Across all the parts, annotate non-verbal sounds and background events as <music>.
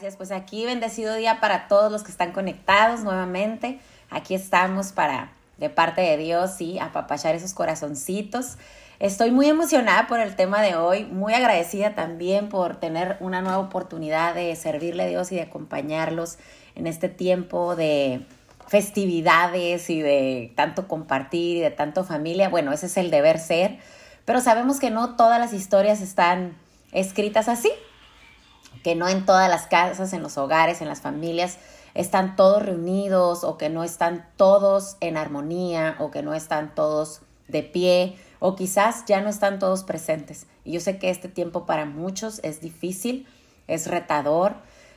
gracias. Pues aquí bendecido día para todos los que están conectados nuevamente. Aquí estamos para, de parte de Dios, sí, apapachar esos corazoncitos. Estoy muy emocionada por el tema de hoy, muy agradecida también por tener una nueva oportunidad de servirle a Dios y de acompañarlos en este tiempo de festividades y de tanto compartir y de tanto familia. Bueno, ese es el deber ser, pero sabemos que no todas las historias están escritas así que no en todas las casas, en los hogares, en las familias, están todos reunidos o que no están todos en armonía o que no están todos de pie o quizás ya no están todos presentes. Y yo sé que este tiempo para muchos es difícil, es retador,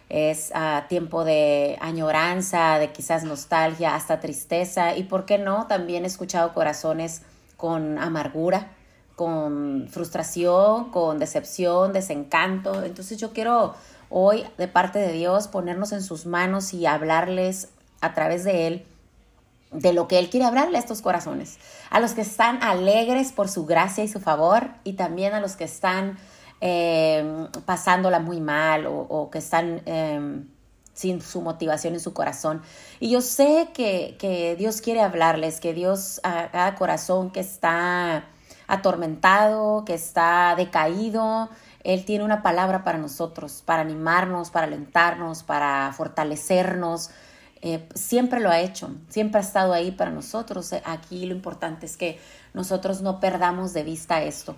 es ah, tiempo de añoranza, de quizás nostalgia, hasta tristeza y, ¿por qué no? También he escuchado corazones con amargura, con frustración, con decepción, desencanto. Entonces yo quiero hoy, de parte de Dios, ponernos en sus manos y hablarles a través de Él de lo que Él quiere hablarle a estos corazones. A los que están alegres por su gracia y su favor y también a los que están eh, pasándola muy mal o, que están... Eh, sin su motivación en su corazón. Y yo sé que, que Dios quiere hablarles, que Dios a cada corazón que está atormentado, que está decaído, Él tiene una palabra para nosotros, para animarnos, para alentarnos, para fortalecernos. Eh, siempre lo ha hecho, siempre ha estado ahí para nosotros. Aquí lo importante es que nosotros no perdamos de vista esto,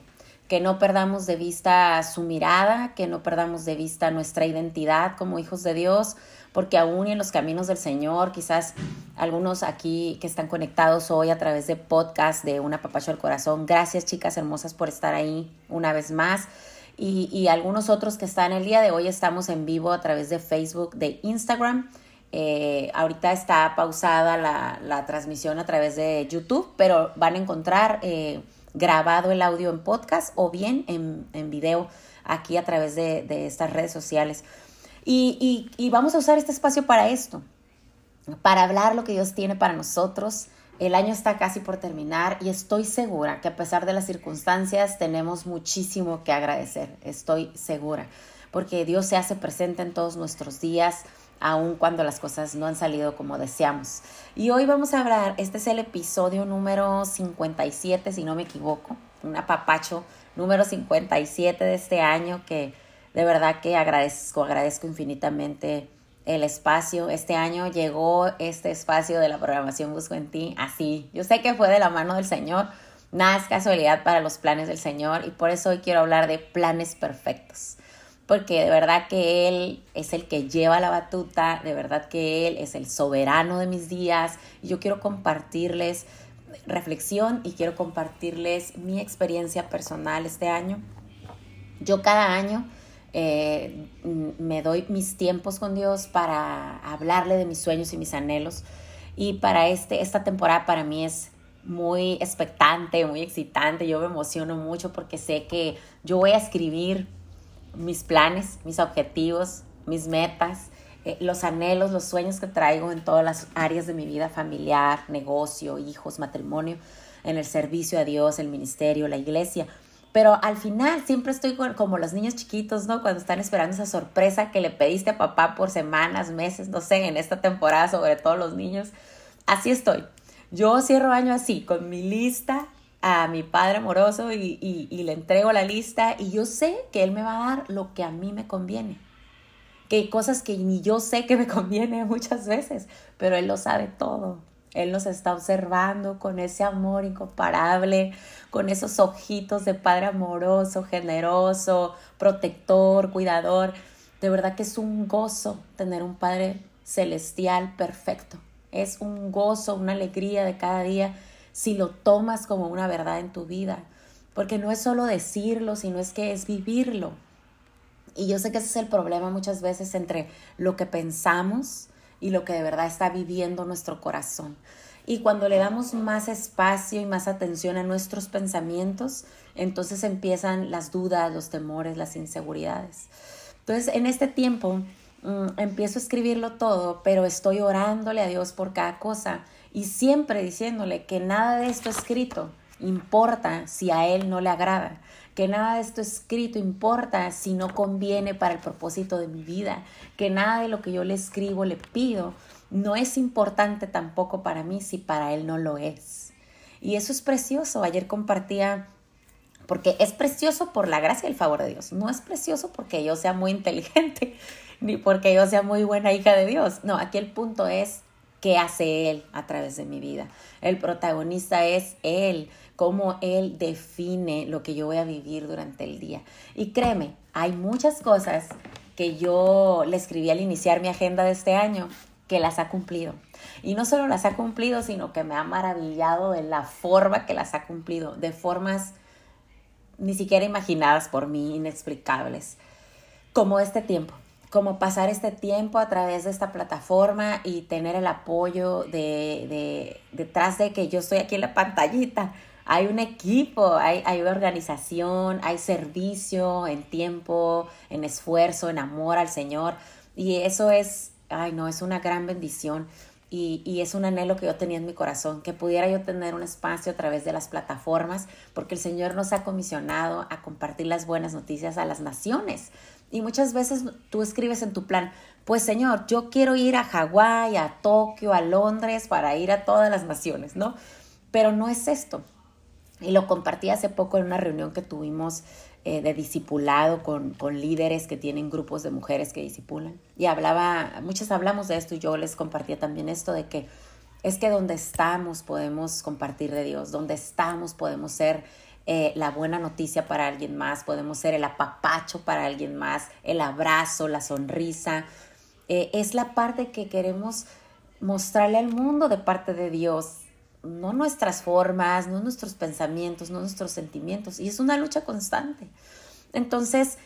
que no perdamos de vista su mirada, que no perdamos de vista nuestra identidad como hijos de Dios, porque aún en los caminos del Señor, quizás algunos aquí que están conectados hoy a través de podcast de Una Papacho al Corazón, gracias chicas hermosas por estar ahí una vez más. Y, algunos otros que están el día de hoy, estamos en vivo a través de Facebook, de Instagram. Eh, ahorita está pausada la, transmisión a través de YouTube, pero van a encontrar eh, grabado el audio en podcast o bien en, en video aquí a través de, de estas redes sociales. Y, vamos a usar este espacio para esto, para hablar lo que Dios tiene para nosotros. El año está casi por terminar y estoy segura que a pesar de las circunstancias tenemos muchísimo que agradecer. Estoy segura, porque Dios se hace presente en todos nuestros días, aun cuando las cosas no han salido como deseamos. Y hoy vamos a hablar, este es el episodio número 57, si no me equivoco, un apapacho número 57 de este año que de verdad que agradezco, agradezco infinitamente el espacio. Este año llegó este espacio de la programación Busco en ti así. Yo sé que fue de la mano del Señor. Nada es casualidad para los planes del Señor y por eso hoy quiero hablar de planes perfectos. Porque de verdad que Él es el que lleva la batuta, de verdad que Él es el soberano de mis días. Y yo quiero compartirles reflexión y quiero compartirles mi experiencia personal este año. Yo cada año eh, me doy mis tiempos con Dios para hablarle de mis sueños y mis anhelos. Y para este, esta temporada para mí es muy expectante, muy excitante. Yo me emociono mucho porque sé que yo voy a escribir mis planes, mis objetivos, mis metas, eh, los anhelos, los sueños que traigo en todas las áreas de mi vida familiar, negocio, hijos, matrimonio, en el servicio a Dios, el ministerio, la iglesia. Pero al final siempre estoy como los niños chiquitos, ¿no? Cuando están esperando esa sorpresa que le pediste a papá por semanas, meses, no sé, en esta temporada, sobre todo los niños. Así estoy. Yo cierro año así, con mi lista a mi padre amoroso y, y, le entrego la lista y yo sé que él me va a dar lo que a mí me conviene. Que hay cosas que ni yo sé que me <laughs> conviene muchas veces, pero él lo sabe todo. Él nos está observando con ese amor incomparable, con esos ojitos de Padre amoroso, generoso, protector, cuidador. De verdad que es un gozo tener un Padre celestial perfecto. Es un gozo, una alegría de cada día si lo tomas como una verdad en tu vida. Porque no es solo decirlo, sino es que es vivirlo. Y yo sé que ese es el problema muchas veces entre lo que pensamos, y lo que de verdad está viviendo nuestro corazón. Y cuando le damos más espacio y más atención a nuestros pensamientos, entonces empiezan las dudas, los temores, las inseguridades. Entonces, en este tiempo mm, empiezo a escribirlo todo, pero estoy orándole a Dios por cada cosa y siempre diciéndole que nada de esto escrito importa si a Él no le agrada, que nada de esto escrito importa si no conviene para el propósito de mi vida, que nada de lo que yo le escribo, le pido, no es importante tampoco para mí si para Él no lo es. Y eso es precioso. Ayer compartía, porque es precioso por la gracia y el favor de Dios, no es precioso porque yo sea muy inteligente, <laughs> ni porque yo sea muy buena hija de Dios. No, aquí el punto es qué hace Él a través de mi vida. El protagonista es Él, cómo Él define lo que yo voy a vivir durante el día. Y créeme, hay muchas cosas que yo le escribí al iniciar mi agenda de este año que las ha cumplido. Y no solo las ha cumplido, sino que me ha maravillado de la forma que las ha cumplido, de formas ni siquiera imaginadas por mí, inexplicables, como este tiempo como pasar este tiempo a través de esta plataforma y tener el apoyo de, de detrás de que yo estoy aquí en la pantallita. Hay un equipo, hay, hay organización, hay servicio en tiempo, en esfuerzo, en amor al Señor. Y eso es, ay no, es una gran bendición. Y, y, es un anhelo que yo tenía en mi corazón, que pudiera yo tener un espacio a través de las plataformas, porque el Señor nos ha comisionado a compartir las buenas noticias a las naciones. Y muchas veces tú escribes en tu plan, pues Señor, yo quiero ir a Hawái, a Tokio, a Londres, para ir a todas las naciones, ¿no? Pero no es esto. Y lo compartí hace poco en una reunión que tuvimos eh, de discipulado con, con, líderes que tienen grupos de mujeres que discipulan. Y hablaba, muchas hablamos de esto y yo les compartía también esto de que es que donde estamos podemos compartir de Dios, donde estamos podemos ser eh, la buena noticia para alguien más, podemos ser el apapacho para alguien más, el abrazo, la sonrisa. Eh, es la parte que queremos mostrarle al mundo de parte de Dios, no nuestras formas, no nuestros pensamientos, no nuestros sentimientos. Y es una lucha constante. Entonces,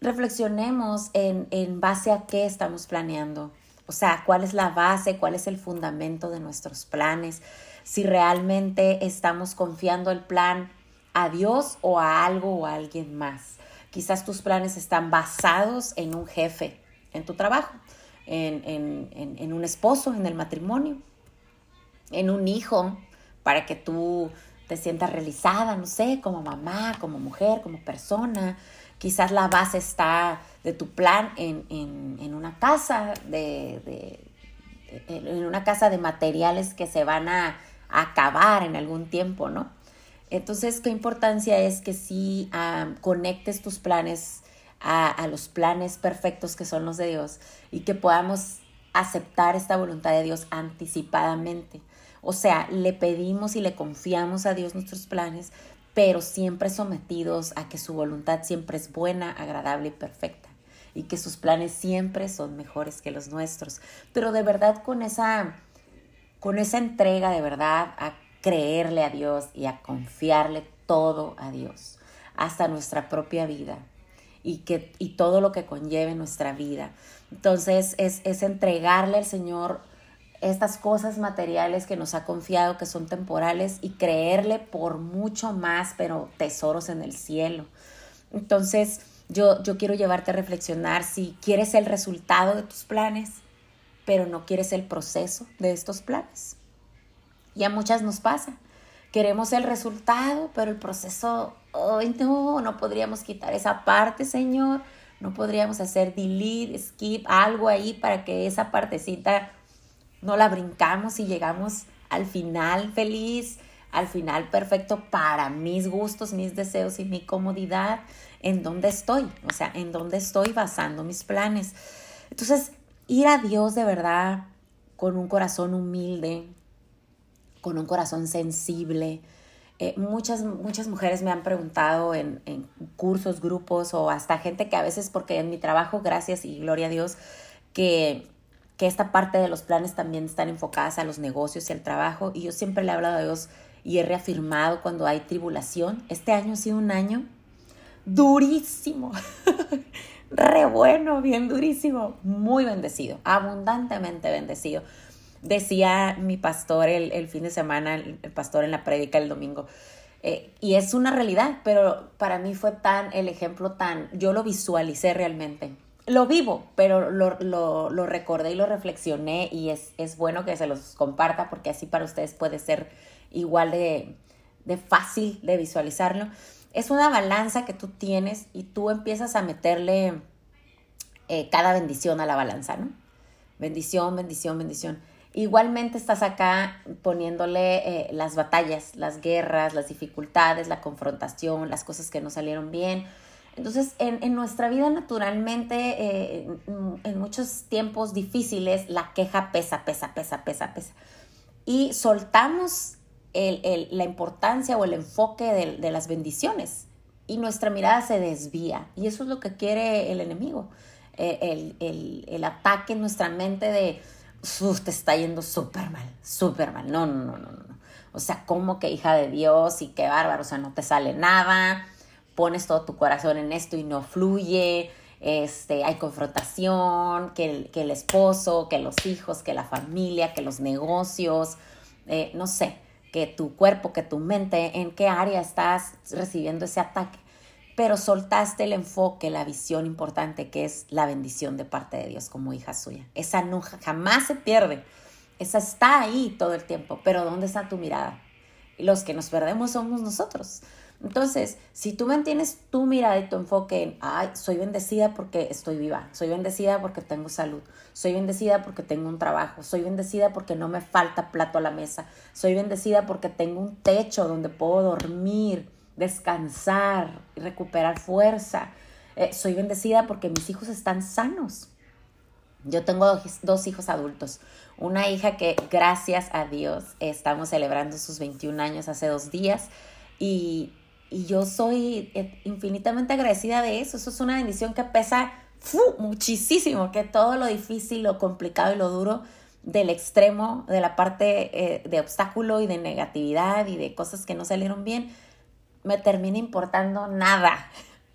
reflexionemos en, en base a qué estamos planeando. O sea, cuál es la base, cuál es el fundamento de nuestros planes, si realmente estamos confiando el plan a Dios o a algo o a alguien más. Quizás tus planes están basados en un jefe, en tu trabajo, en, un esposo, en el matrimonio, en un hijo, para que tú te sientas realizada, no sé, como mamá, como mujer, como persona. Quizás la base está de tu plan en, una casa de, en una casa de materiales que se van a acabar en algún tiempo, ¿no? Entonces, ¿qué importancia es que si conectes tus planes a, los planes perfectos que son los de Dios y que podamos aceptar esta voluntad de Dios anticipadamente? O sea, le pedimos y le confiamos a Dios nuestros planes, pero siempre sometidos a que su voluntad siempre es buena, agradable y perfecta y que sus planes siempre son mejores que los nuestros. Pero de verdad con esa con esa entrega de verdad a creerle a Dios y a confiarle todo a Dios, hasta nuestra propia vida y, que, y todo lo que conlleve nuestra vida. Entonces es, es entregarle al Señor estas cosas materiales que nos ha confiado, que son temporales, y creerle por mucho más, pero tesoros en el cielo. Entonces, yo, yo quiero llevarte a reflexionar si quieres el resultado de tus planes, pero no quieres el proceso de estos planes. Y a muchas nos pasa. Queremos el resultado, pero el proceso, hoy no, no podríamos quitar esa parte, Señor. No podríamos hacer delete, skip, algo ahí para que esa partecita no la brincamos y llegamos al final feliz, al final perfecto para mis gustos, mis deseos y mi comodidad. ¿En dónde estoy? O sea, ¿en dónde estoy basando mis planes? Entonces, ir a Dios de verdad con un corazón humilde, con un corazón sensible. Eh, muchas, muchas mujeres me han preguntado en, cursos, grupos o hasta gente que a veces, porque en mi trabajo, gracias y gloria a Dios, que, que esta parte de los planes también están enfocadas a los negocios y al trabajo. Y yo siempre le he hablado a Dios y he reafirmado cuando hay tribulación. Este año ha sido un año durísimo, <laughs> re bueno, bien durísimo, muy bendecido, abundantemente bendecido decía mi pastor el, fin de semana, el, pastor en la prédica el domingo. Eh, y es una realidad, pero para mí fue tan, el ejemplo tan, yo lo visualicé realmente. Lo vivo, pero lo, lo, recordé y lo reflexioné y es, es bueno que se los comparta porque así para ustedes puede ser igual de, de fácil de visualizarlo. Es una balanza que tú tienes y tú empiezas a meterle eh, cada bendición a la balanza, ¿no? Bendición, bendición, bendición. Igualmente estás acá poniéndole eh, las batallas, las guerras, las dificultades, la confrontación, las cosas que no salieron bien. Entonces, en, nuestra vida naturalmente, eh, en, muchos tiempos difíciles, la queja pesa, pesa, pesa, pesa, pesa. Y soltamos la importancia o el enfoque de, las bendiciones y nuestra mirada se desvía. Y eso es lo que quiere el enemigo. Eh, el, ataque en nuestra mente de, te está yendo súper mal, súper mal. No, no, no, no, no. O sea, como que hija de Dios y qué bárbaro, o sea, no te sale nada, pones todo tu corazón en esto y no fluye, este, hay confrontación, que el, que el esposo, que los hijos, que la familia, que los negocios, eh, no sé, que tu cuerpo, que tu mente, en qué área estás recibiendo ese ataque. Pero soltaste el enfoque, la visión importante que es la bendición de parte de Dios como hija suya. Esa no jamás se pierde. Esa está ahí todo el tiempo. Pero ¿dónde está tu mirada? Y los que nos perdemos somos nosotros. Entonces, si tú mantienes tu mirada y tu enfoque en, ay, soy bendecida porque estoy viva, soy bendecida porque tengo salud, soy bendecida porque tengo un trabajo, soy bendecida porque no me falta plato a la mesa, soy bendecida porque tengo un techo donde puedo dormir, descansar, recuperar fuerza, eh, soy bendecida porque mis hijos están sanos. Yo tengo dos, hijos adultos, una hija que gracias a Dios estamos celebrando sus 21 años hace dos días y y yo soy eh, infinitamente agradecida de eso. Eso es una bendición que pesa muchísimo, que todo lo difícil, lo complicado y lo duro del extremo, de la parte eh, de obstáculo y de negatividad y de cosas que no salieron bien, me termina importando nada,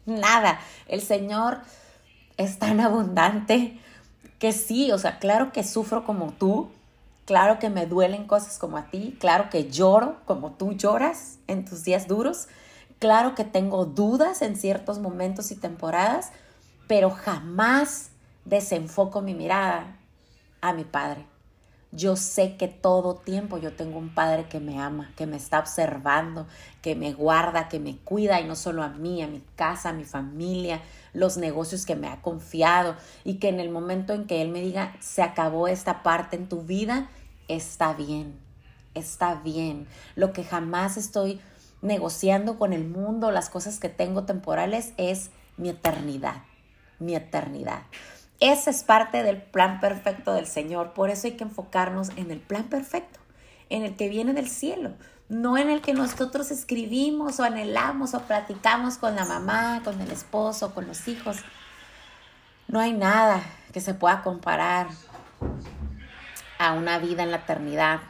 nada. El Señor es tan abundante que sí, o sea, claro que sufro como tú, claro que me duelen cosas como a ti, claro que lloro como tú lloras en tus días duros, Claro que tengo dudas en ciertos momentos y temporadas, pero jamás desenfoco mi mirada a mi Padre. Yo sé que todo tiempo yo tengo un Padre que me ama, que me está observando, que me guarda, que me cuida y no solo a mí, a mi casa, a mi familia, los negocios que me ha confiado y que en el momento en que Él me diga, se acabó esta parte en tu vida, está bien, está bien. Lo que jamás estoy negociando con el mundo, las cosas que tengo temporales, es mi eternidad, mi eternidad. Ese es parte del plan perfecto del Señor, por eso hay que enfocarnos en el plan perfecto, en el que viene del cielo, no en el que nosotros escribimos o anhelamos o platicamos con la mamá, con el esposo, con los hijos. No hay nada que se pueda comparar a una vida en la eternidad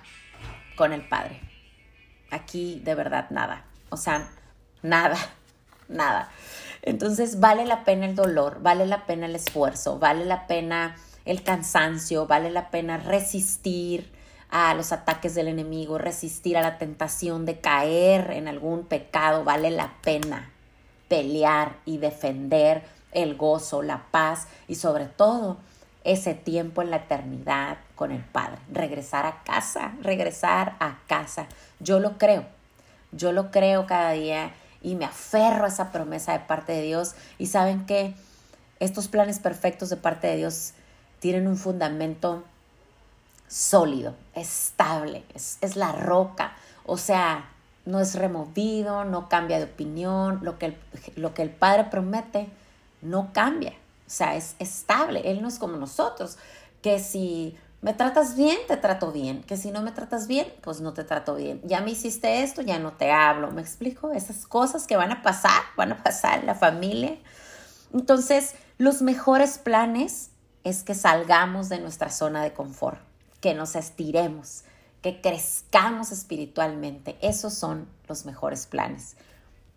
con el Padre. Aquí de verdad nada. O sea, nada, <laughs> nada. Entonces vale la pena el dolor, vale la pena el esfuerzo, vale la pena el cansancio, vale la pena resistir a los ataques del enemigo, resistir a la tentación de caer en algún pecado, vale la pena pelear y defender el gozo, la paz y sobre todo ese tiempo en la eternidad con el Padre, regresar a casa, regresar a casa. Yo lo creo, yo lo creo cada día y me aferro a esa promesa de parte de Dios. Y saben que estos planes perfectos de parte de Dios tienen un fundamento sólido, estable, es, la roca. O sea, no es removido, no cambia de opinión, lo que el, lo que el Padre promete no cambia. O sea, es estable. Él no es como nosotros, que si me tratas bien, te trato bien. Que si no me tratas bien, pues no te trato bien. Ya me hiciste esto, ya no te hablo. ¿Me explico? Esas cosas que van a pasar, van a pasar en la familia. Entonces, los mejores planes es que salgamos de nuestra zona de confort, que nos estiremos, que crezcamos espiritualmente. Esos son los mejores planes.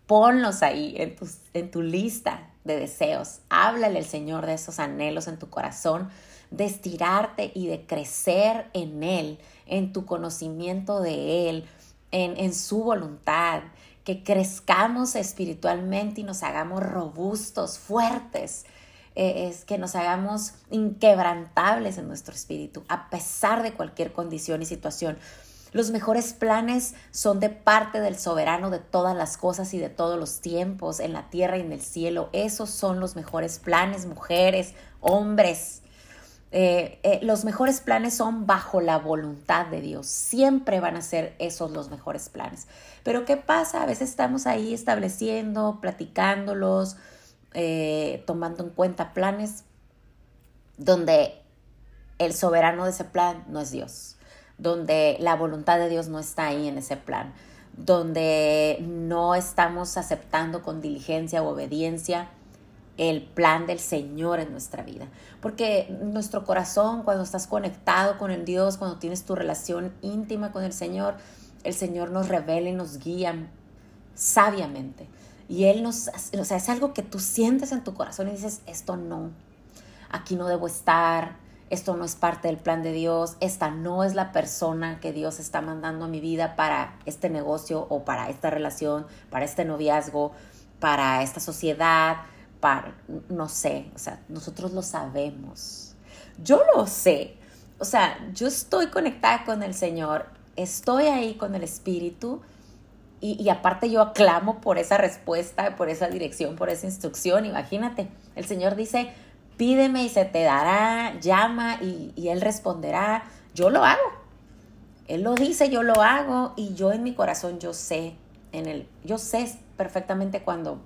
Ponlos ahí en tu, en tu lista de deseos. Háblale al Señor de esos anhelos en tu corazón, de estirarte y de crecer en Él, en tu conocimiento de Él, en, en su voluntad, que crezcamos espiritualmente y nos hagamos robustos, fuertes, eh, es que nos hagamos inquebrantables en nuestro espíritu, a pesar de cualquier condición y situación. Los mejores planes son de parte del soberano de todas las cosas y de todos los tiempos, en la tierra y en el cielo. Esos son los mejores planes, mujeres, hombres. Eh, eh, los mejores planes son bajo la voluntad de Dios. Siempre van a ser esos los mejores planes. Pero ¿qué pasa? A veces estamos ahí estableciendo, platicándolos, eh, tomando en cuenta planes donde el soberano de ese plan no es Dios donde la voluntad de Dios no está ahí en ese plan, donde no estamos aceptando con diligencia o obediencia el plan del Señor en nuestra vida. Porque nuestro corazón, cuando estás conectado con el Dios, cuando tienes tu relación íntima con el Señor, el Señor nos revela y nos guía sabiamente. Y Él nos, o sea, es algo que tú sientes en tu corazón y dices, esto no, aquí no debo estar, esto no es parte del plan de Dios, esta no es la persona que Dios está mandando a mi vida para este negocio o para esta relación, para este noviazgo, para esta sociedad, no sé, o sea, nosotros lo sabemos. Yo lo sé, o sea, yo estoy conectada con el Señor, estoy ahí con el Espíritu. Y, y, aparte yo aclamo por esa respuesta, por esa dirección, por esa instrucción. Imagínate, el Señor dice, pídeme y se te dará, llama y, Él responderá. Yo lo hago. Él lo dice, yo lo hago y yo en mi corazón yo sé, en el, yo sé perfectamente cuando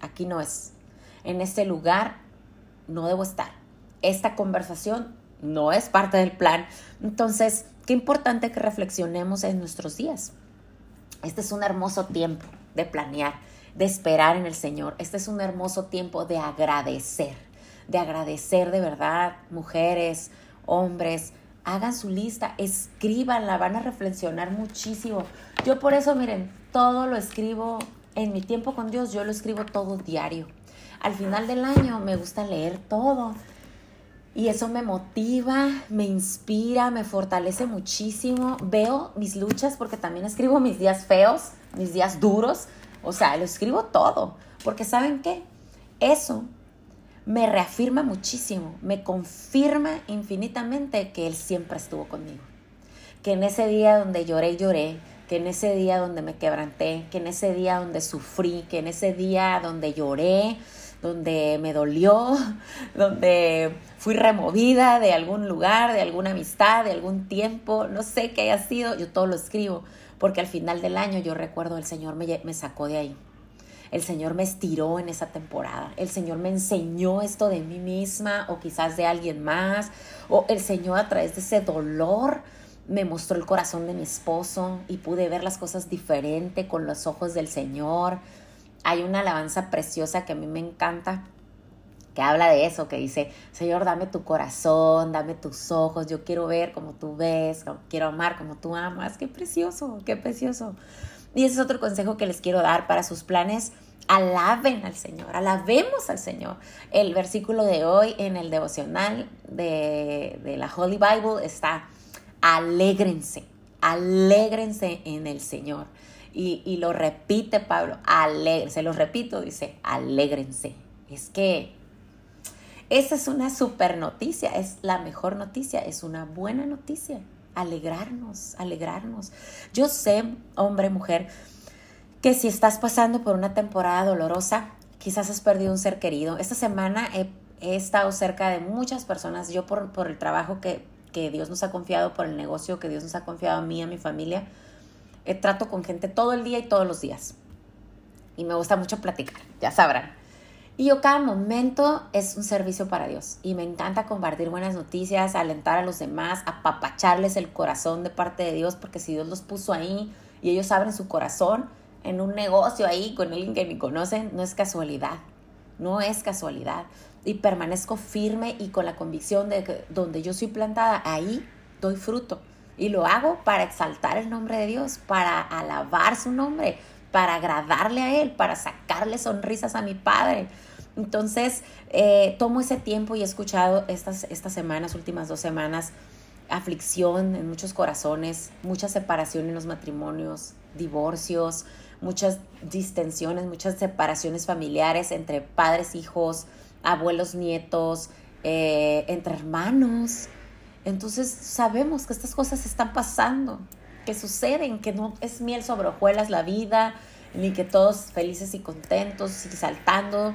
aquí no es. En este lugar no debo estar. Esta conversación no es parte del plan. Entonces, qué importante que reflexionemos en nuestros días. Este es un hermoso tiempo de planear, de esperar en el Señor. Este es un hermoso tiempo de agradecer de agradecer de verdad, mujeres, hombres, hagan su lista, escríbanla, van a reflexionar muchísimo. Yo por eso, miren, todo lo escribo en mi tiempo con Dios, yo lo escribo todo diario. Al final del año me gusta leer todo. Y eso me motiva, me inspira, me fortalece muchísimo. Veo mis luchas porque también escribo mis días feos, mis días duros. O sea, lo escribo todo. Porque ¿saben qué? Eso me reafirma muchísimo, me confirma infinitamente que Él siempre estuvo conmigo. Que en ese día donde lloré lloré, que en ese día donde me quebranté, que en ese día donde sufrí, que en ese día donde lloré, donde me dolió, <laughs> donde fui removida de algún lugar, de alguna amistad, de algún tiempo, no sé qué haya sido, yo todo lo escribo, porque al final del año yo recuerdo el Señor me, me sacó de ahí. El Señor me estiró en esa temporada, el Señor me enseñó esto de mí misma o quizás de alguien más, o el Señor a través de ese dolor me mostró el corazón de mi esposo y pude ver las cosas diferente con los ojos del Señor. Hay una alabanza preciosa que a mí me encanta, que habla de eso, que dice, Señor, dame tu corazón, dame tus ojos, yo quiero ver como tú ves, quiero amar como tú amas. Qué precioso, qué precioso. Y ese es otro consejo que les quiero dar para sus planes. Alaben al Señor, alabemos al Señor. El versículo de hoy en el devocional de, la Holy Bible está, alégrense, alégrense en el Señor. Y, lo repite Pablo, se lo repito, dice, alégrense. Es que esa es una super noticia, es la mejor noticia, es una buena noticia alegrarnos, alegrarnos. Yo sé, hombre, mujer, que si estás pasando por una temporada dolorosa, quizás has perdido un ser querido. Esta semana he, estado cerca de muchas personas, yo por, por el trabajo que, que, Dios nos ha confiado, por el negocio que Dios nos ha confiado a mí, a mi familia, he trato con gente todo el día y todos los días. Y me gusta mucho platicar, ya sabrán. Y yo cada momento es un servicio para Dios. Y me encanta compartir buenas noticias, alentar a los demás, apapacharles el corazón de parte de Dios, porque si Dios los puso ahí y ellos abren su corazón en un negocio ahí con alguien que ni conocen, no es casualidad. No es casualidad. Y permanezco firme y con la convicción de que donde yo soy plantada, ahí doy fruto. Y lo hago para exaltar el nombre de Dios, para alabar su nombre, para agradarle a Él, para sacarle sonrisas a mi Padre. Entonces, eh, tomo ese tiempo y he escuchado estas, estas semanas, últimas dos semanas, aflicción en muchos corazones, mucha separación en los matrimonios, divorcios, muchas distensiones, muchas separaciones familiares entre padres, hijos, abuelos, nietos, eh, entre hermanos. Entonces sabemos que estas cosas están pasando que suceden, que no es miel sobre hojuelas la vida, ni que todos felices y contentos y saltando,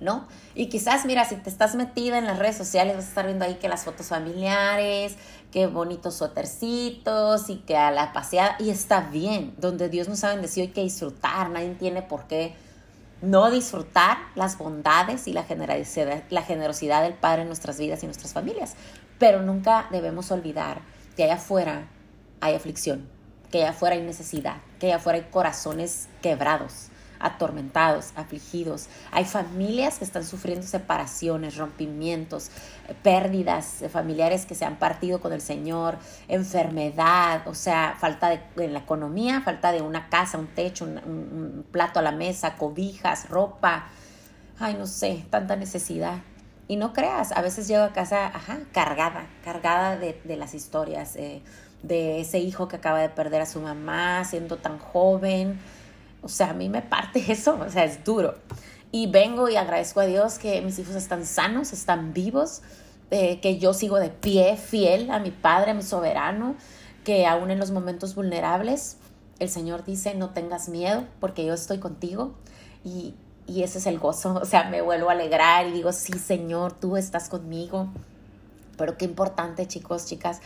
¿no? Y quizás, mira, si te estás metida en las redes sociales, vas a estar viendo ahí que las fotos familiares, qué bonitos suétercitos y que a la paseada, y está bien, donde Dios nos ha bendecido hay que disfrutar, nadie tiene por qué no disfrutar las bondades y la generosidad, la generosidad del Padre en nuestras vidas y nuestras familias, pero nunca debemos olvidar que allá afuera hay aflicción, que allá afuera hay necesidad, que allá afuera hay corazones quebrados, atormentados, afligidos. Hay familias que están sufriendo separaciones, rompimientos, pérdidas de familiares que se han partido con el Señor, enfermedad, o sea, falta de en la economía, falta de una casa, un techo, un, plato a la mesa, cobijas, ropa. Ay, no sé, tanta necesidad. Y no creas, a veces llego a casa, ajá, cargada, cargada de, las historias, eh, de ese hijo que acaba de perder a su mamá siendo tan joven, o sea, a mí me parte <laughs> eso, o sea, es duro. Y vengo y agradezco a Dios que mis hijos están sanos, están vivos, eh, que yo sigo de pie, fiel a mi Padre, a mi soberano, que aún en los momentos vulnerables, el Señor dice, no tengas miedo, porque yo estoy contigo. Y, y ese es el gozo, <laughs> o sea, me vuelvo a alegrar y digo, sí, Señor, tú estás conmigo. Pero qué importante, chicos, chicas,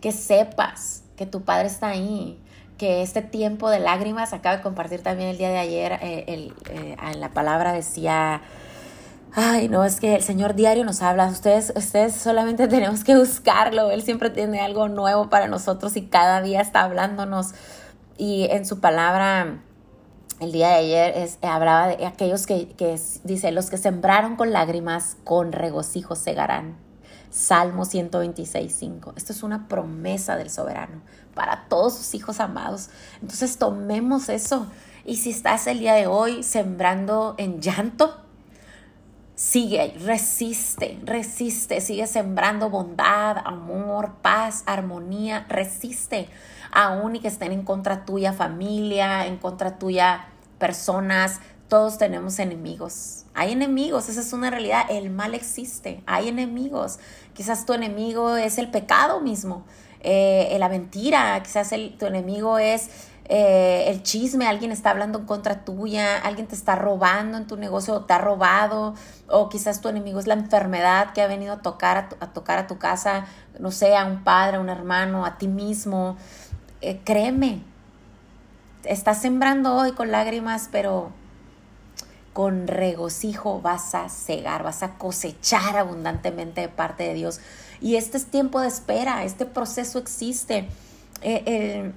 que sepas que tu Padre está ahí, que este tiempo de lágrimas, acabo de compartir también el día de ayer, eh, eh, en la palabra decía, ay, no, es que el Señor diario nos habla, ustedes, ustedes solamente <laughs> tenemos que buscarlo, Él siempre tiene algo nuevo para nosotros y cada día está hablándonos. Y en su palabra, el día de ayer es, hablaba de aquellos que, que, dice, los que sembraron con lágrimas, con regocijo segarán. Salmo 126, 5. Esto es una promesa del soberano para todos sus hijos amados. Entonces tomemos eso. Y si estás el día de hoy sembrando en llanto, sigue, resiste, resiste, sigue sembrando bondad, amor, paz, armonía, resiste. Aún y que estén en contra tuya familia, en contra tuya personas, todos tenemos enemigos. Hay enemigos, esa es una realidad. El mal existe, hay enemigos. Quizás tu enemigo es el pecado mismo. Eh, la mentira, quizás el, tu enemigo es eh, el chisme, alguien está hablando en contra tuya, alguien te está robando en tu negocio o te ha robado, o quizás tu enemigo es la enfermedad que ha venido a tocar a, tocar a tu casa, no sé, a un padre, a un hermano, a ti mismo. Eh, créeme, estás sembrando hoy con lágrimas, pero con regocijo vas a cegar, vas a cosechar abundantemente de parte de Dios. Y este es tiempo de espera, este proceso existe. Eh,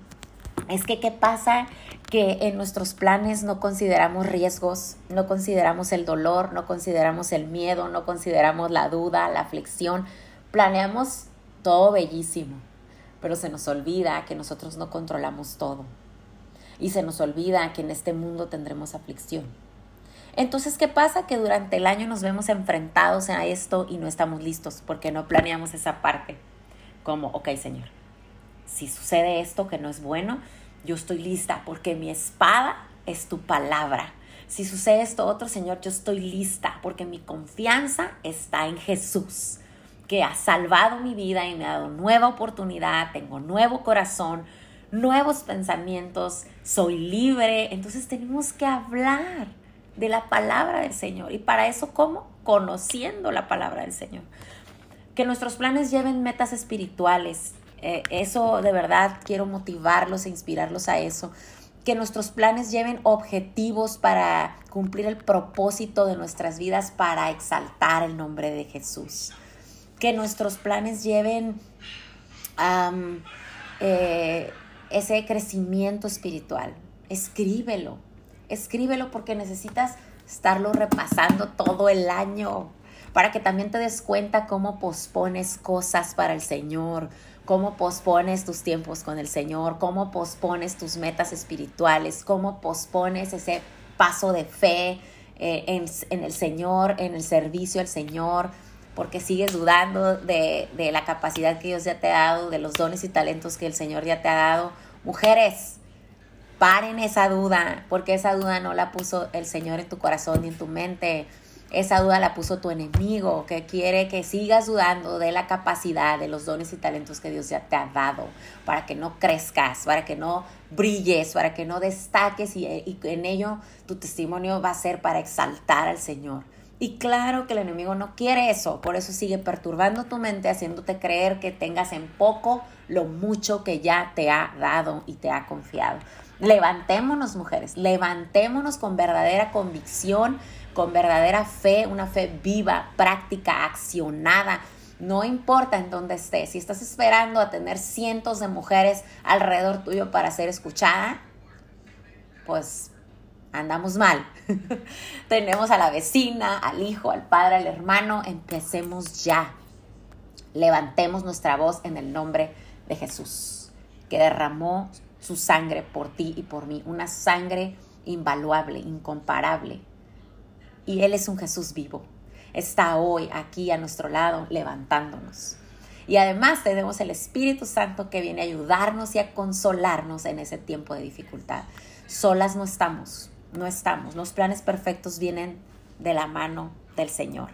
es que, ¿qué pasa? Que en nuestros planes no consideramos riesgos, no consideramos el dolor, no consideramos el miedo, no consideramos la duda, la aflicción. Planeamos todo bellísimo, pero se nos olvida que nosotros no controlamos todo. Y se nos olvida que en este mundo tendremos aflicción entonces, ¿qué pasa? Que durante el año nos vemos enfrentados a esto y no estamos listos porque no planeamos esa parte. Como, ok, Señor, si sucede esto que no es bueno, yo estoy lista porque mi espada es tu palabra. Si sucede esto otro, Señor, yo estoy lista porque mi confianza está en Jesús, que ha salvado mi vida y me ha dado nueva oportunidad, tengo nuevo corazón, nuevos pensamientos, soy libre. Entonces tenemos que hablar de la palabra del Señor. Y para eso, ¿cómo? Conociendo la palabra del Señor. Que nuestros planes lleven metas espirituales. Eh, eso de verdad quiero motivarlos e inspirarlos a eso. Que nuestros planes lleven objetivos para cumplir el propósito de nuestras vidas, para exaltar el nombre de Jesús. Que nuestros planes lleven eh, ese crecimiento espiritual. Escríbelo, escríbelo porque necesitas estarlo repasando todo el año para que también te des cuenta cómo pospones cosas para el Señor, cómo pospones tus tiempos con el Señor, cómo pospones tus metas espirituales, cómo pospones ese paso de fe eh, en, en, el Señor, en el servicio al Señor, porque sigues dudando de, de la capacidad que Dios ya te ha dado, de los dones y talentos que el Señor ya te ha dado. Mujeres, Paren esa duda, porque esa duda no la puso el Señor en tu corazón ni en tu mente. esa duda la puso tu enemigo, que quiere que sigas dudando de la capacidad, de los dones y talentos que Dios ya te ha dado, para que no crezcas, para que no brilles, para que no destaques y, y en ello tu testimonio va a ser para exaltar al Señor. Y claro que el enemigo no quiere eso, por eso sigue perturbando tu mente, haciéndote creer que tengas en poco lo mucho que ya te ha dado y te ha confiado. Levantémonos, mujeres, levantémonos con verdadera convicción, con verdadera fe, una fe viva, práctica, accionada. No importa en dónde estés, si estás esperando a tener cientos de mujeres alrededor tuyo para ser escuchada, pues andamos mal. <laughs> Tenemos a la vecina, al hijo, al padre, al hermano. Empecemos ya. Levantemos nuestra voz en el nombre de Jesús, que derramó su sangre por ti y por mí. Una sangre invaluable, incomparable. Y Él es un Jesús vivo. Está hoy aquí a nuestro lado levantándonos. Y además tenemos el Espíritu Santo que viene a ayudarnos y a consolarnos en ese tiempo de dificultad. Solas no estamos no estamos. Los planes perfectos vienen de la mano del Señor.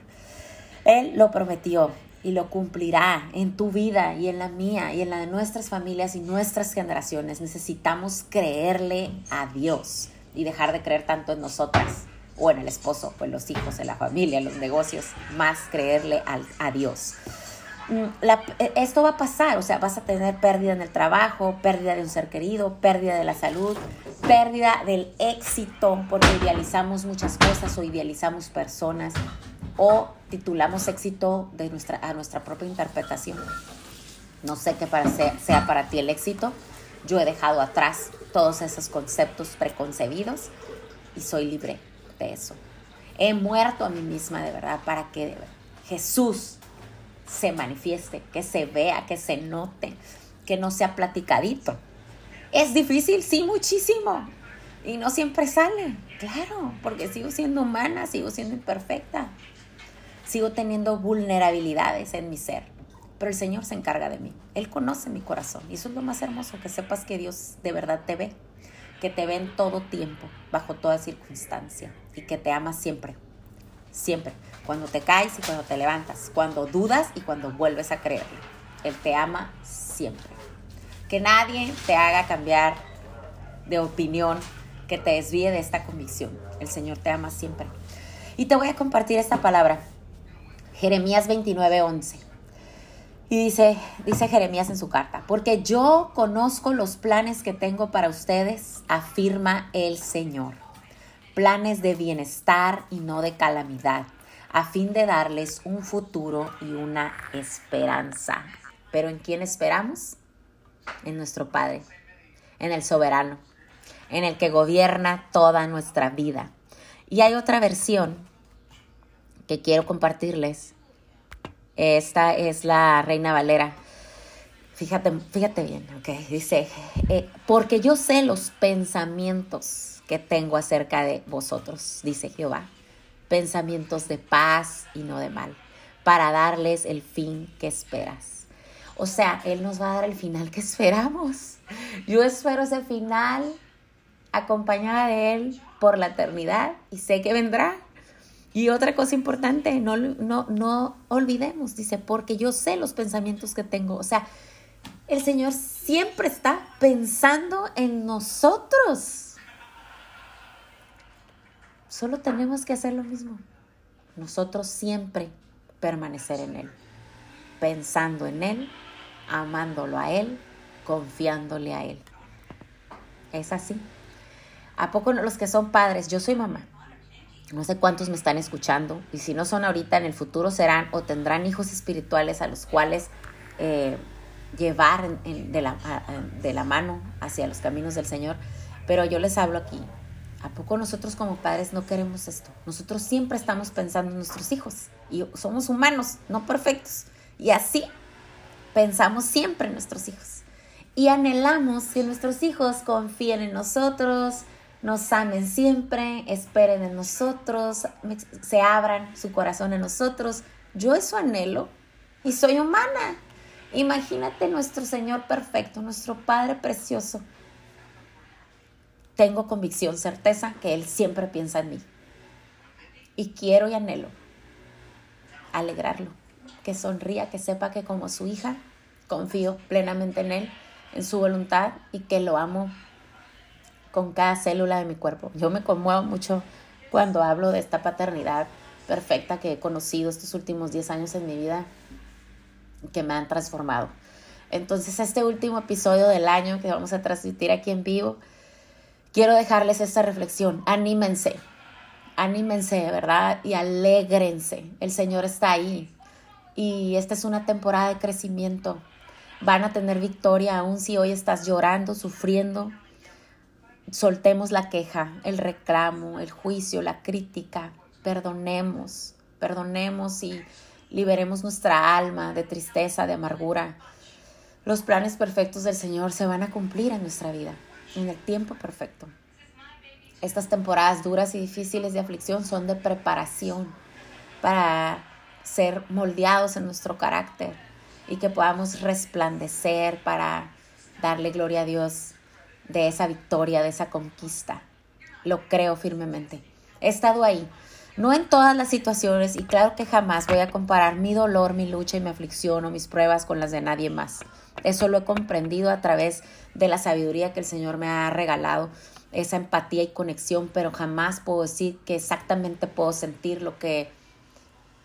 Él lo prometió y lo cumplirá en tu vida y en la mía y en la de nuestras familias y nuestras generaciones. Necesitamos creerle a Dios y dejar de creer tanto en nosotras o en el esposo, o en los hijos, en la familia, en los negocios, más creerle a Dios. Mm, e, esto va a pasar, o sea, vas a tener pérdida en el trabajo, pérdida de un ser querido, pérdida de la salud, pérdida del éxito, porque idealizamos muchas cosas o idealizamos personas o titulamos éxito de nuestra, a nuestra propia interpretación. No sé qué para sea para ti el éxito. Yo he dejado atrás todos esos conceptos preconcebidos y soy libre de eso. He muerto a mí misma de verdad para que Jesús se manifieste, que se vea, que se note, que no sea platicadito. Es difícil, sí, muchísimo. Y no siempre sale, claro, porque sigo siendo humana, sigo siendo imperfecta, sigo teniendo vulnerabilidades en mi ser. Pero el Señor se encarga de mí. Él conoce mi corazón. Y eso es lo más hermoso, que sepas que Dios de verdad te ve, que te ve en todo tiempo, bajo toda circunstancia, y que te ama siempre, siempre cuando te caes y cuando te levantas, cuando dudas y cuando vuelves a creerlo. Él te ama siempre. Que nadie te haga cambiar de opinión, que te desvíe de esta convicción. El Señor te ama siempre. Y te voy a compartir esta palabra. Jeremías 29, 11. Y dice, dice Jeremías en su carta, porque yo conozco los planes que tengo para ustedes, afirma el Señor. Planes de bienestar y no de calamidad a fin de darles un futuro y una esperanza. Pero ¿en quién esperamos? En nuestro Padre, en el soberano, en el que gobierna toda nuestra vida. Y hay otra versión quiero compartirles. Esta es la Reina Valera. Fíjate, fíjate bien, ok. Dice, eh, porque yo sé los pensamientos que tengo acerca de vosotros, dice Jehová pensamientos de paz y no de mal, para darles el fin que esperas. O sea, Él nos va a dar el final que esperamos. Yo espero ese final acompañada de Él por la eternidad y sé que vendrá. Y otra cosa importante, no, no, no olvidemos, dice, porque yo sé los pensamientos que tengo. O sea, el Señor siempre está pensando en nosotros. Solo tenemos que hacer lo mismo. Nosotros siempre permanecer en Él, pensando en Él, amándolo a Él, confiándole a Él. Es así. ¿A poco los que son padres? Yo soy mamá. No sé cuántos me están escuchando y si no son ahorita, en el futuro serán o tendrán hijos espirituales a los cuales eh, llevar de, la, de la mano hacia los caminos del Señor. Pero yo les hablo aquí ¿A poco nosotros como padres no queremos esto? Nosotros siempre estamos pensando en nuestros hijos y somos humanos, no perfectos. Y así pensamos siempre en nuestros hijos. Y anhelamos que nuestros hijos confíen en nosotros, nos amen siempre, esperen en nosotros, se abran su corazón en nosotros. Yo eso anhelo y soy humana. Imagínate nuestro Señor perfecto, nuestro Padre precioso, tengo convicción, certeza que Él siempre piensa en mí. Y quiero y anhelo alegrarlo, que sonría, que sepa que como su hija confío plenamente en él, en su voluntad y que lo amo con cada célula de mi cuerpo. Yo me conmuevo mucho cuando hablo de esta paternidad perfecta que he conocido estos últimos 10 años en mi vida que me han transformado. Entonces, este último episodio del año que vamos a transmitir aquí en vivo, quiero dejarles esta reflexión. Anímense, anímense, ¿verdad? Y alégrense. El Señor está ahí. Y esta es una temporada de crecimiento. Van a tener victoria aun si hoy estás llorando, sufriendo. Soltemos la queja, el reclamo, el juicio, la crítica. Perdonemos, perdonemos y liberemos nuestra alma de tristeza, de amargura. Los planes perfectos del Señor se van a cumplir en nuestra vida, en el tiempo perfecto. Estas temporadas duras y difíciles de aflicción son de preparación para ser moldeados en nuestro carácter y que podamos resplandecer para darle gloria a Dios de esa victoria, de esa conquista. Lo creo firmemente. He estado ahí, no en todas las situaciones y claro que jamás voy a comparar mi dolor, mi lucha y mi aflicción o mis pruebas con las de nadie más. Eso lo he comprendido a través de la sabiduría que el Señor me ha regalado esa empatía y conexión, pero jamás puedo decir que exactamente puedo sentir lo que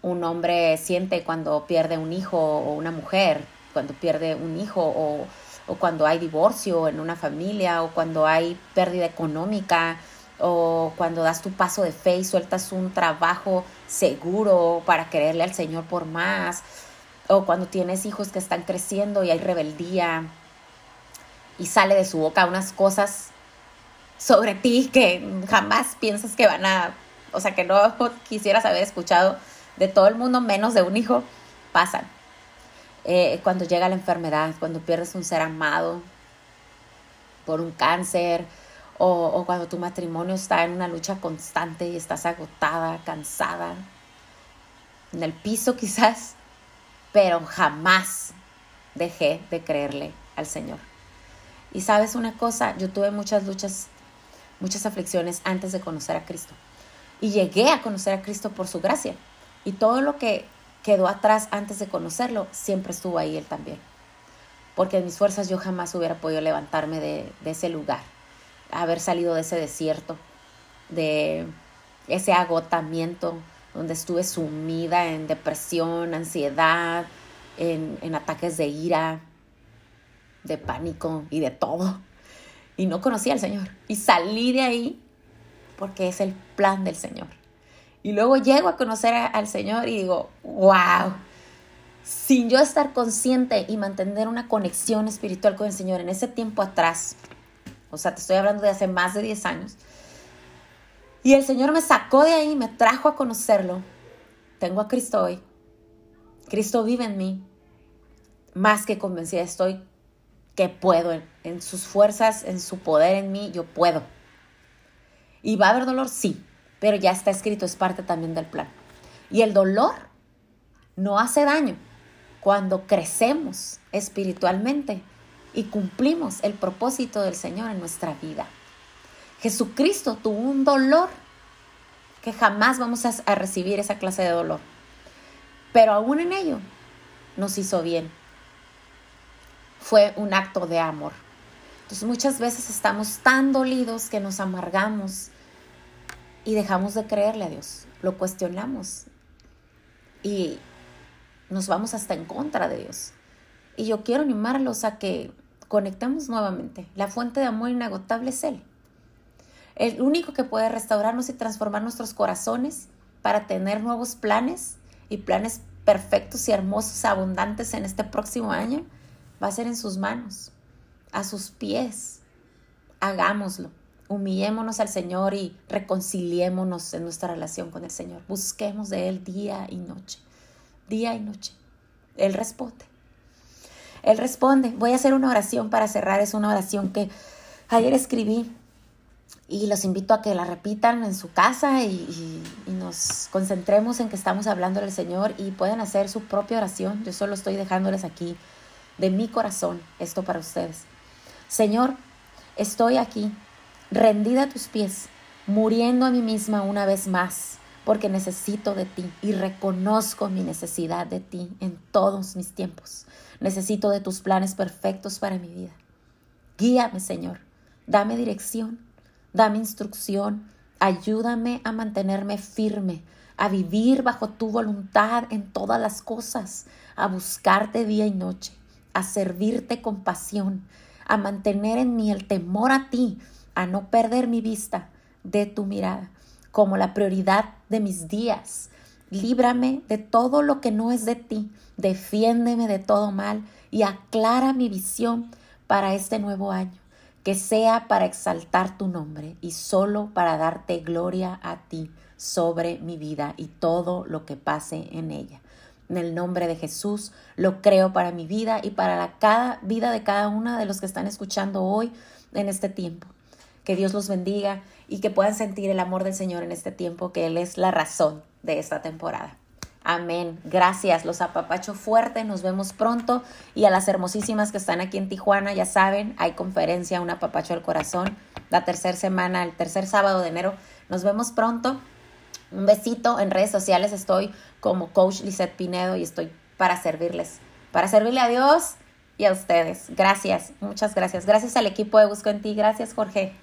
un hombre siente cuando pierde un hijo o una mujer, cuando pierde un hijo o, o cuando hay divorcio en una familia o cuando hay pérdida económica o cuando das tu paso de fe y sueltas un trabajo seguro para quererle al Señor por más, o cuando tienes hijos que están creciendo y hay rebeldía y sale de su boca unas cosas sobre ti que jamás piensas que van a, o sea, que no <laughs> quisieras haber escuchado de todo el mundo, menos de un hijo, pasan. Eh, cuando llega la enfermedad, cuando pierdes un ser amado por un cáncer, o, o cuando tu matrimonio está en una lucha constante y estás agotada, cansada, en el piso quizás, pero jamás dejé de creerle al Señor. Y sabes una cosa, yo tuve muchas luchas muchas aflicciones antes de conocer a Cristo. Y llegué a conocer a Cristo por su gracia. Y todo lo que quedó atrás antes de conocerlo, siempre estuvo ahí Él también. Porque en mis fuerzas yo jamás hubiera podido levantarme de, ese lugar, haber salido de ese desierto, de ese agotamiento donde estuve sumida en depresión, ansiedad, en, en ataques de ira, de pánico y de todo y no conocía al Señor. Y salí de ahí porque es el plan del Señor. Y luego llego a conocer al Señor y digo, wow, sin yo estar consciente y mantener una conexión espiritual con el Señor en ese tiempo atrás, o sea, te estoy hablando de hace más de 10 años, y el Señor me sacó de ahí, me trajo a conocerlo, tengo a Cristo hoy, Cristo vive en mí, más que convencida estoy que puedo, en, sus fuerzas, en su poder en mí, yo puedo. ¿Y va a haber dolor? Sí, pero ya está escrito, es parte también del plan. Y el dolor no hace daño cuando crecemos espiritualmente y cumplimos el propósito del Señor en nuestra vida. Jesucristo tuvo un dolor que jamás vamos a, recibir esa clase de dolor, pero aún en ello nos hizo bien fue un acto de amor. Entonces muchas veces estamos tan dolidos que nos amargamos y dejamos de creerle a Dios, lo cuestionamos y nos vamos hasta en contra de Dios. Y yo quiero animarlos a que conectemos nuevamente. La fuente de amor inagotable es Él. El único que puede restaurarnos y transformar nuestros corazones para tener nuevos planes y planes perfectos y hermosos, abundantes en este próximo año, va a ser en sus manos, a sus pies. Hagámoslo. Humillémonos al Señor y reconciliémonos en nuestra relación con el Señor. Busquemos de Él día y noche. Día y noche. Él responde. Él responde. Voy a hacer una oración para cerrar. Es una oración que ayer escribí y los invito a que la repitan en su casa y, y, nos concentremos en que estamos hablando del Señor y pueden hacer su propia oración. Yo solo estoy dejándoles aquí de mi corazón esto para ustedes. Señor, estoy aquí, rendida a tus pies, muriendo a mí misma una vez más, porque necesito de ti y reconozco mi necesidad de ti en todos mis tiempos. Necesito de tus planes perfectos para mi vida. Guíame, Señor. Dame dirección, dame instrucción, ayúdame a mantenerme firme, a vivir bajo tu voluntad en todas las cosas, a buscarte día y noche, a servirte con pasión, a mantener en mí el temor a ti, a no perder mi vista de tu mirada como la prioridad de mis días. Líbrame de todo lo que no es de ti, defiéndeme de todo mal y aclara mi visión para este nuevo año, que sea para exaltar tu nombre y solo para darte gloria a ti sobre mi vida y todo lo que pase en ella. En el nombre de Jesús lo creo para mi vida y para la cada vida de cada una de los que están escuchando hoy en este tiempo. Que Dios los bendiga y que puedan sentir el amor del Señor en este tiempo, que Él es la razón de esta temporada. Amén. Gracias. Los apapacho fuerte. Nos vemos pronto. Y a las hermosísimas que están aquí en Tijuana, ya saben, hay conferencia, un apapacho al corazón, la tercera semana, el tercer sábado de enero. Nos vemos pronto. Un besito. En redes sociales estoy como Coach Lizette Pinedo y estoy para servirles. Para servirle a Dios y a ustedes. Gracias. Muchas gracias. Gracias al equipo de Busco en Ti. Gracias, Jorge.